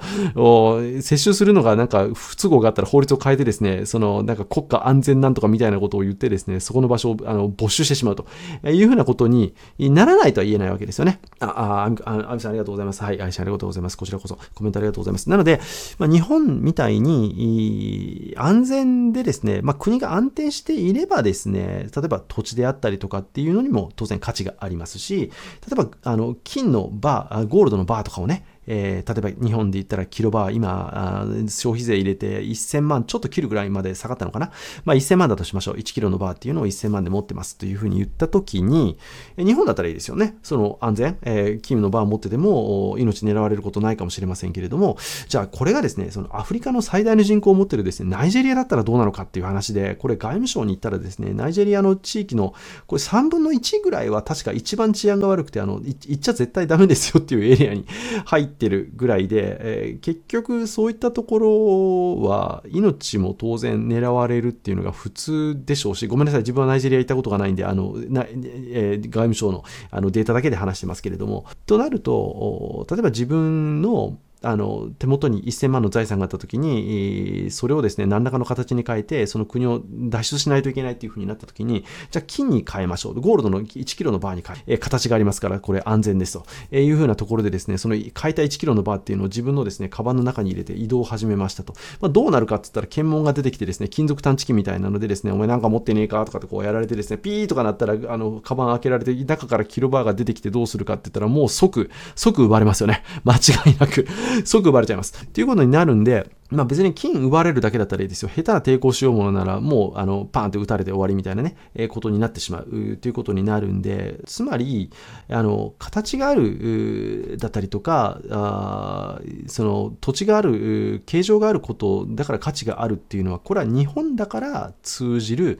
接収するのがなんか不都合があったら法律を変えてですね、そのなんか国家安全なんとかみたいなことを言ってですね、そこの場所をあの没収してしまうというふうなことにならないとは言えないわけですよね。あ、あ、あ、あみさんありがとうございます。はい、愛しありがとうございます。こちらこそコメントありがとうございます。なので、まあ、日本みたいに安全でですね、まあ、国が安定していればですね、例えば土地であったりとかっていうのにも当然価値がありますし、例えばあの金のバー、ゴールドのバーとかをね、えー、例えば日本で言ったらキロバー、今、消費税入れて1000万ちょっと切るぐらいまで下がったのかな。まあ1000万だとしましょう。1キロのバーっていうのを1000万で持ってますというふうに言ったときに、日本だったらいいですよね。その安全、えー、金のバー持ってても命狙われることないかもしれませんけれども、じゃあこれがですね、そのアフリカの最大の人口を持ってるですね、ナイジェリアだったらどうなのかっていう話で、これ外務省に行ったらですね、ナイジェリアの地域のこれ3分の1ぐらいは確か一番治安が悪くて、あの、行っちゃ絶対ダメですよっていうエリアに入っててるぐらいで、で、えー、結局そういったところは命も当然狙われるっていうのが普通でしょうし、ごめんなさい、自分はナイジェリア行ったことがないんで、あの、なえー、外務省のあのデータだけで話してますけれども、となると、例えば自分のあの手元に1000万の財産があった時に、それをですね、何らかの形に変えて、その国を脱出しないといけないっていうふうになった時に、じゃあ金に変えましょう。ゴールドの1キロのバーに変え、え形がありますから、これ安全ですと、えいうふうなところでですね、その変えた1キロのバーっていうのを自分のですね、カバンの中に入れて移動を始めましたと。まあ、どうなるかって言ったら、検問が出てきてですね、金属探知機みたいなのでですね、お前なんか持ってねえかとかってこうやられてですね、ピーとかなったら、あの、カバン開けられて、中からキロバーが出てきてどうするかって言ったら、もう即、即奪われますよね。間違いなく。即奪われちゃいます。っていうことになるんで、まあ別に金奪われるだけだったらいいですよ。下手な抵抗しようものならもうあのパーンって撃たれて終わりみたいなね、えー、ことになってしまうということになるんで、つまり、あの、形があるだったりとか、あその土地がある、形状があることだから価値があるっていうのは、これは日本だから通じる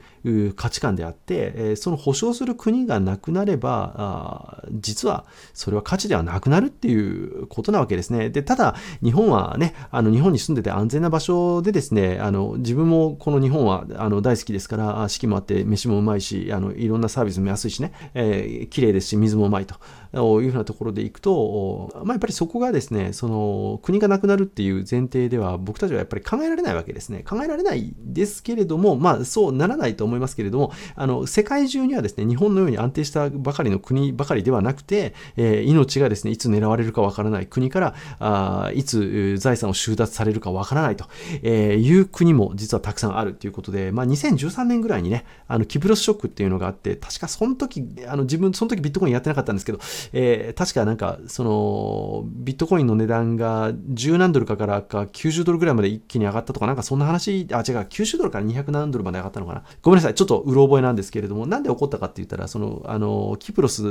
価値観であって、えー、その保障する国がなくなれば、あ実はそれは価値ではなくなるっていうことなわけですね。で、ただ、ただ日本はね、あの日本に住んでて安全な場所でですね、あの自分もこの日本はあの大好きですから、四季もあって飯もうまいし、あのいろんなサービスも安いしね、えー、綺麗ですし、水もうまいと。というふうなところでいくと、まあ、やっぱりそこがですね、その国がなくなるっていう前提では僕たちはやっぱり考えられないわけですね。考えられないですけれども、まあそうならないと思いますけれども、あの世界中にはですね、日本のように安定したばかりの国ばかりではなくて、えー、命がですね、いつ狙われるかわからない国から、あいつ財産を収奪されるかわからないと、いう国も実はたくさんあるということで、まあ、2013年ぐらいにね、あのキプロスショックっていうのがあって、確かその時、あの自分、その時ビットコインやってなかったんですけど、えー、確かなんか、その、ビットコインの値段が10何ドルかからか90ドルぐらいまで一気に上がったとか、なんかそんな話、あ、違う、90ドルから200何ドルまで上がったのかな。ごめんなさい、ちょっとうろ覚えなんですけれども、なんで起こったかって言ったら、その、あの、キプロス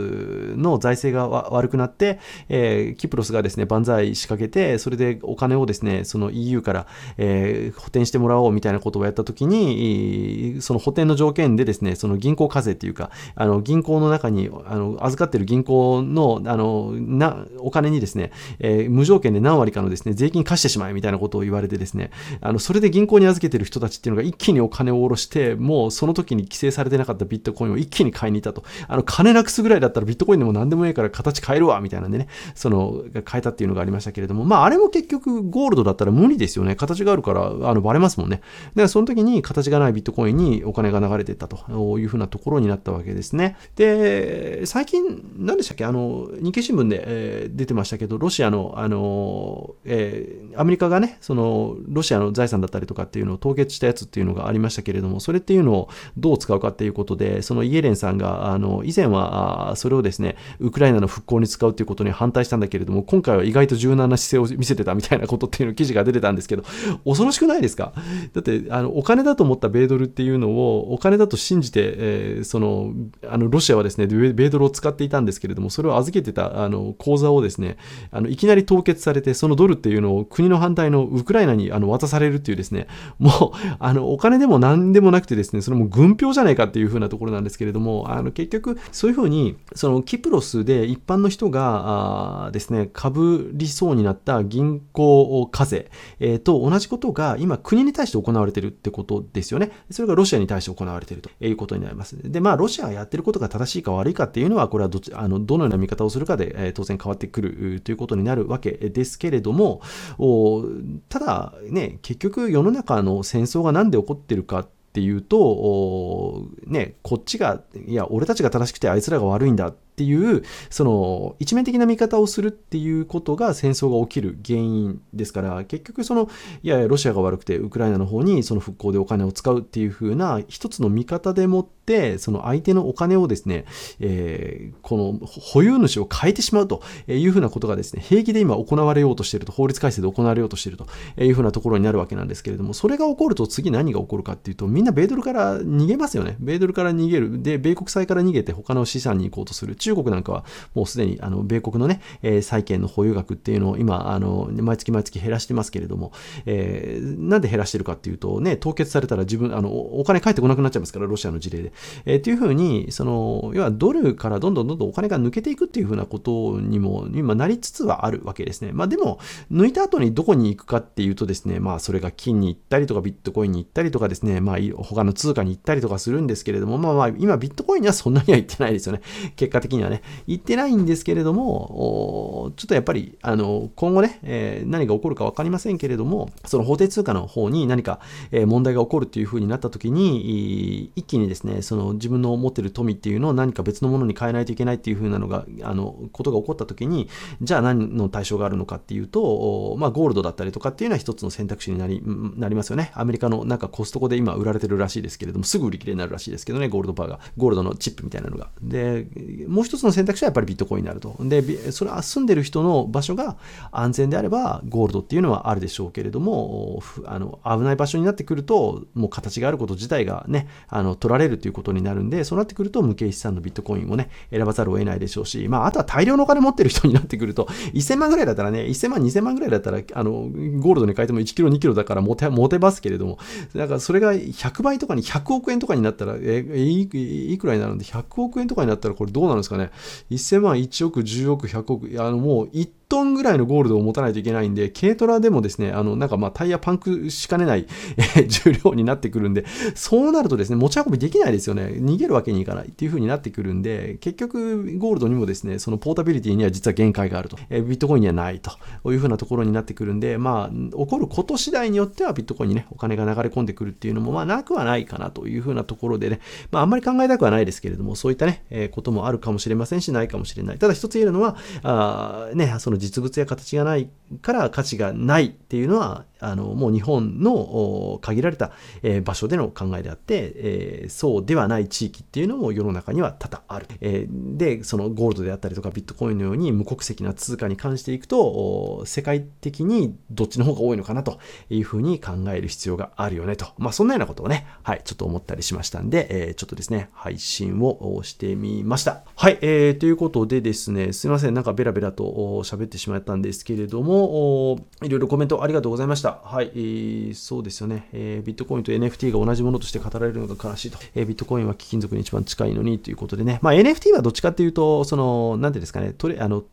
の財政が悪くなって、えー、キプロスがですね、万歳仕掛けて、それでお金をですね、その EU から、えー、補填してもらおうみたいなことをやったときに、その補填の条件でですね、その銀行課税っていうか、あの銀行の中にあの預かってる銀行のあのなお金にですね、えー、無条件で何割かのですね税金貸してしまえみたいなことを言われてですね、あのそれで銀行に預けてる人たちっていうのが一気にお金を下ろして、もうその時に規制されてなかったビットコインを一気に買いに行ったと。あの金なくすぐらいだったらビットコインでも何でもいいから形変えるわみたいなんでね、その変えたっていうのがありましたけれども、まああれも結局ゴールドだったら無理ですよね。形があるからあのバレますもんね。だからその時に形がないビットコインにお金が流れていったというふうなところになったわけですね。で、最近、何でしたっけ？あの、日経新聞で、えー、出てましたけど、ロシアの、あの、えー、アメリカがね、その、ロシアの財産だったりとかっていうのを凍結したやつっていうのがありましたけれども、それっていうのをどう使うかっていうことで、そのイエレンさんが、あの、以前は、それをですね、ウクライナの復興に使うっていうことに反対したんだけれども、今回は意外と柔軟な姿勢を見せてたみたいなことっていうの記事が出てたんですけど、恐ろしくないですか？だって、あの、お金だと思った米ドルっていうのを、お金だと信じて、えー、その、あの、ロシアはですね、米ドルを使っていたんですけれども、それを預けてた、あの、口座をですね、あの、いきなり凍結されて、そのドルっていうのを国の反対のウクライナにあの渡されるっていうですね、もう、あの、お金でも何でもなくてですね、それも軍票じゃないかっていう風なところなんですけれども、あの、結局、そういうふうに、その、キプロスで一般の人が、あですね、株りそうになった銀行課税、えー、と同じことが今国に対して行われてるってことですよね。それがロシアに対して行われているということになります。で、まあ、ロシアがやってることが正しいか悪いかっていうのは、これはどあのどのような見方をするかで、え、当然変わってくるということになるわけですけれども、ただね、結局世の中の戦争が何で起こってるかっていうと、ね、こっちが、いや、俺たちが正しくてあいつらが悪いんだっていう、その一面的な見方をするっていうことが戦争が起きる原因ですから、結局その、いやいや、ロシアが悪くてウクライナの方にその復興でお金を使うっていう風な一つの見方でもって、その相手のお金をですね、えー、この保有主を変えてしまうというふうなことがですね、平気で今行われようとしていると、法律改正で行われようとしているというふうなところになるわけなんですけれども、それが起こると次何が起こるかっていうと、みんな米ドルから逃げますよね。米ドルから逃げる。で、米国債から逃げて他の資産に行こうとする。中国なんかはもうすでにあの米国のね、えー、債券の保有額っていうのを今、あの毎月毎月減らしてますけれども、えー、なんで減らしてるかっていうと、ね、凍結されたら自分、あのお金返ってこなくなっちゃいますから、ロシアの事例で。えー、っていうふうに、その、要はドルからどんどんどんどんお金が抜けていくっていうふうなことにも今なりつつはあるわけですね。まあでも、抜いた後にどこに行くかっていうとですね、まあそれが金に行ったりとかビットコインに行ったりとかですね、まあ他の通貨に行ったりとかするんですけれども、まあまあ今ビットコインにはそんなには行ってないですよね。結果的にはね。言ってないんですけれども、ちょっとやっぱり、あの、今後ね、えー、何が起こるか分かりませんけれども、その法定通貨の方に何か、問題が起こるっていう風になった時に、一気にですね、その自分の持ってる富っていうのを何か別のものに変えないといけないっていう風なのが、あの、ことが起こった時に、じゃあ何の対象があるのかっていうと、まあ、ゴールドだったりとかっていうのは一つの選択肢になり、なりますよね。アメリカのなんかコストコで今売られてるらしいですけれども、すぐ売り切れになるらしいですけどね、ゴールドバーが、ゴールドのチップみたいなのが。で、もう一つの選択肢はやっぱりビットコインになると。で、それは住んでる人の場所が安全であれば、ゴールドっていうのはあるでしょうけれども、あの危ない場所になってくると、もう形があること自体がね、あの取られるということになるんで、そうなってくると、無形資産のビットコインをね、選ばざるを得ないでしょうし、まあ、あとは大量のお金持ってる人になってくると、1000万ぐらいだったらね、1000万、2000万ぐらいだったら、あの、ゴールドに変えても1キロ、2キロだから持て、持てますけれども、だからそれが100倍とかに100億円とかになったら、え、いくらになるんで、100億円とかになったらこれどうなるんですかね。1000万、1億、10億、100億、あの、もう1トンぐらいのゴールドを持たないといけないんで、軽トラでもですね、あの、なんかまあタイヤパンクしかねない、重量になってくるんで、そうなるとですね、持ち運びできないですよね。逃げるわけにいかないっていう風になってくるんで、結局、ゴールドにもですね、そのポータビリティには実は限界があると。えビットコインにはないという風なところになってくるんで、まあ、起こること次第によってはビットコインにね、お金が流れ込んでくるっていうのも、まあ、なくはないかなという風なところでね、まあ、あんまり考えたくはないですけれども、そういったね、えこともあるかもしれませんし、ないかもしれない。ただ一つ言えるのは、あね、そのの実物や形がないから価値がないっていうのは、あのもう日本の限られた、場所での考えであって、え、そうではない地域っていうのも世の中には多々ある。え、で、そのゴールドであったりとかビットコインのように無国籍な通貨に関していくと、世界的にどっちの方が多いのかなというふうに考える必要があるよねと。まあそんなようなことをね、はい、ちょっと思ったりしましたんで、え、ちょっとですね、配信をしてみました。はい、えー、ということでですね、すいません、なんかベラベラと喋ってしまったんですけれども、いろいろコメントありがとうございました。はい、えー、そうですよね、えー、ビットコインと NFT が同じものとして語られるのが悲しいと。えー、ビットコインは貴金属に一番近いのにということでね、まあ NFT はどっちかっていうと、その、なんてですかね、トレ、あの、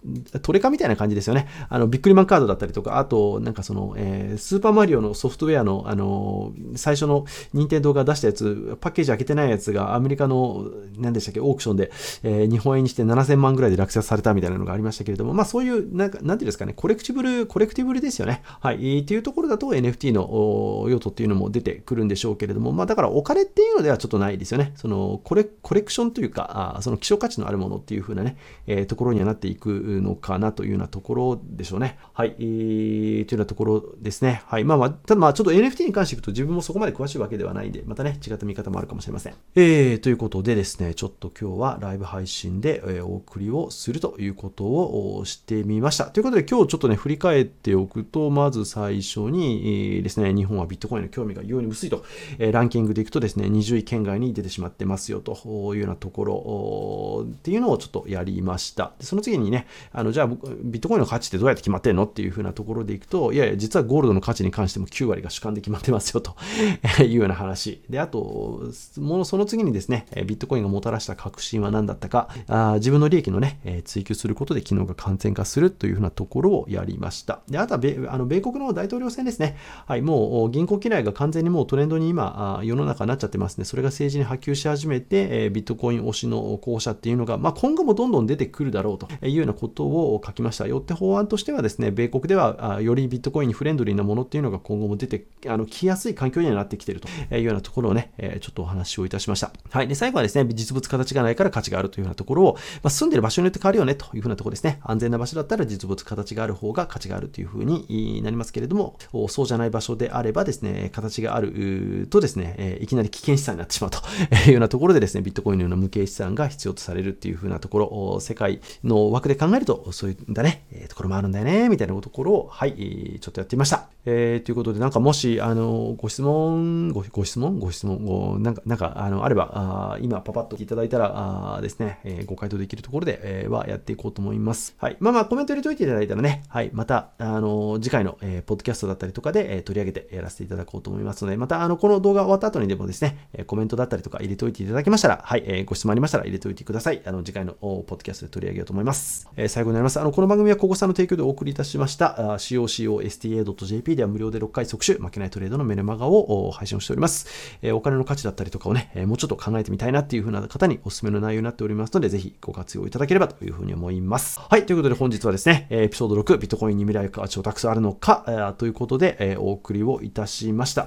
トレカみたいな感じですよね。あの、ビックリマンカードだったりとか、あと、なんかその、えー、スーパーマリオのソフトウェアの、あの、最初の任天堂が出したやつ、パッケージ開けてないやつがアメリカの、何でしたっけ、オークションで、えー、日本円にして7000万ぐらいで落札されたみたいなのがありましたけれども、まあそういう、なんか、なんていうんですかね、コレクティブル、コレクティブルですよね。はい。っていうところだと NFT の用途っていうのも出てくるんでしょうけれども、まあだからお金っていうのではちょっとないですよね。そのコレコレクションというか、あその希少価値のあるものっていう風なね、えー、ところにはなっていくのかなというようなところでしょうね。はい。えー、というようなところですね。はい。まあまあ、ただまあちょっと NFT に関していくと自分もそこまで詳しいわけではないんで、またね、違った見方もあるかもしれません。えー、ということでですね、ちょっと今日はライブ配信で、お送りをするということをしてみました。ということで今日ちょっとね、振り返っておくと、まず最初に、えー、ですね、日本はビットコインの興味が異様に薄いと、えー、ランキングでいくとですね、20位圏外に出てしまってますよというようなところっていうのをちょっとやりました。でその次にね、あのじゃあビットコインの価値ってどうやって決まってんのっていうふうなところでいくと、いやいや、実はゴールドの価値に関しても9割が主観で決まってますよと いうような話。で、あと、ものその次にですね、ビットコインがもたらした革新は何だったか、あ自分の利益のね、追求することで機能が完全化するとというふうなところをやりました。で、あとは米あの米国の大統領選ですね。はい、もう銀行嫌いが完全にもうトレンドに今、世の中になっちゃってますね。それが政治に波及し始めて、えビットコイン推しの候補者っていうのが、まあ、今後もどんどん出てくるだろうというようなことを書きました。よって法案としてはですね、米国ではよりビットコインにフレンドリーなものっていうのが今後も出て、あの、来やすい環境にはなってきているというようなところをね、ちょっとお話をいたしました。はい。で、最後はですね、実物形がないから価値があるというようなところを、まあ、住んでる場所によって変わるよねというふうなところですね。安全な場所だったら実物形がある方が価値があるというふうになりますけれども、そうじゃない場所であればですね、形があるとですね、いきなり危険資産になってしまうと いうようなところでですね、ビットコインのような無形資産が必要とされるっていうふうなところ、世界の枠で考えると、そういったね、ところもあるんだよね、みたいなところを、はい、ちょっとやってみました。えー、ということで、なんかもし、あの、ご質問、ごご質問？ご質問？ごなんか、なんか、あの、あれば、あ今、パパッといただいたら、あですね、えー、ご回答できるところで、えー、はやっていこうと思います。はい。まあまあ、コメント入れといていただいたらね、はい、また、あの、次回の、えー、ポッドキャストだったりとかで、えー、取り上げてやらせていただこうと思いますので、また、あの、この動画終わった後にでもですね、えコメントだったりとか入れておいていただけましたら、はい、えー、ご質問ありましたら入れておいてください。あの、次回のポッドキャストで取り上げようと思います。え、最後になります。あの、この番組は、ここさんの提供でお送りいたしました、COCOSTA.jp では無料で6回即種、負けないトレードのメルマガを配信をしております。え、お金の価値だったりとかをね、もうちょっと考えてみたいなっていう風な方にお勧めの内容になっておりますので、ぜひご活用いただければというふうに思います。はい、ということで本日はですねですね、エピソード6、ビットコインに未来価値をたくさんあるのか、ということで、お送りをいたしました。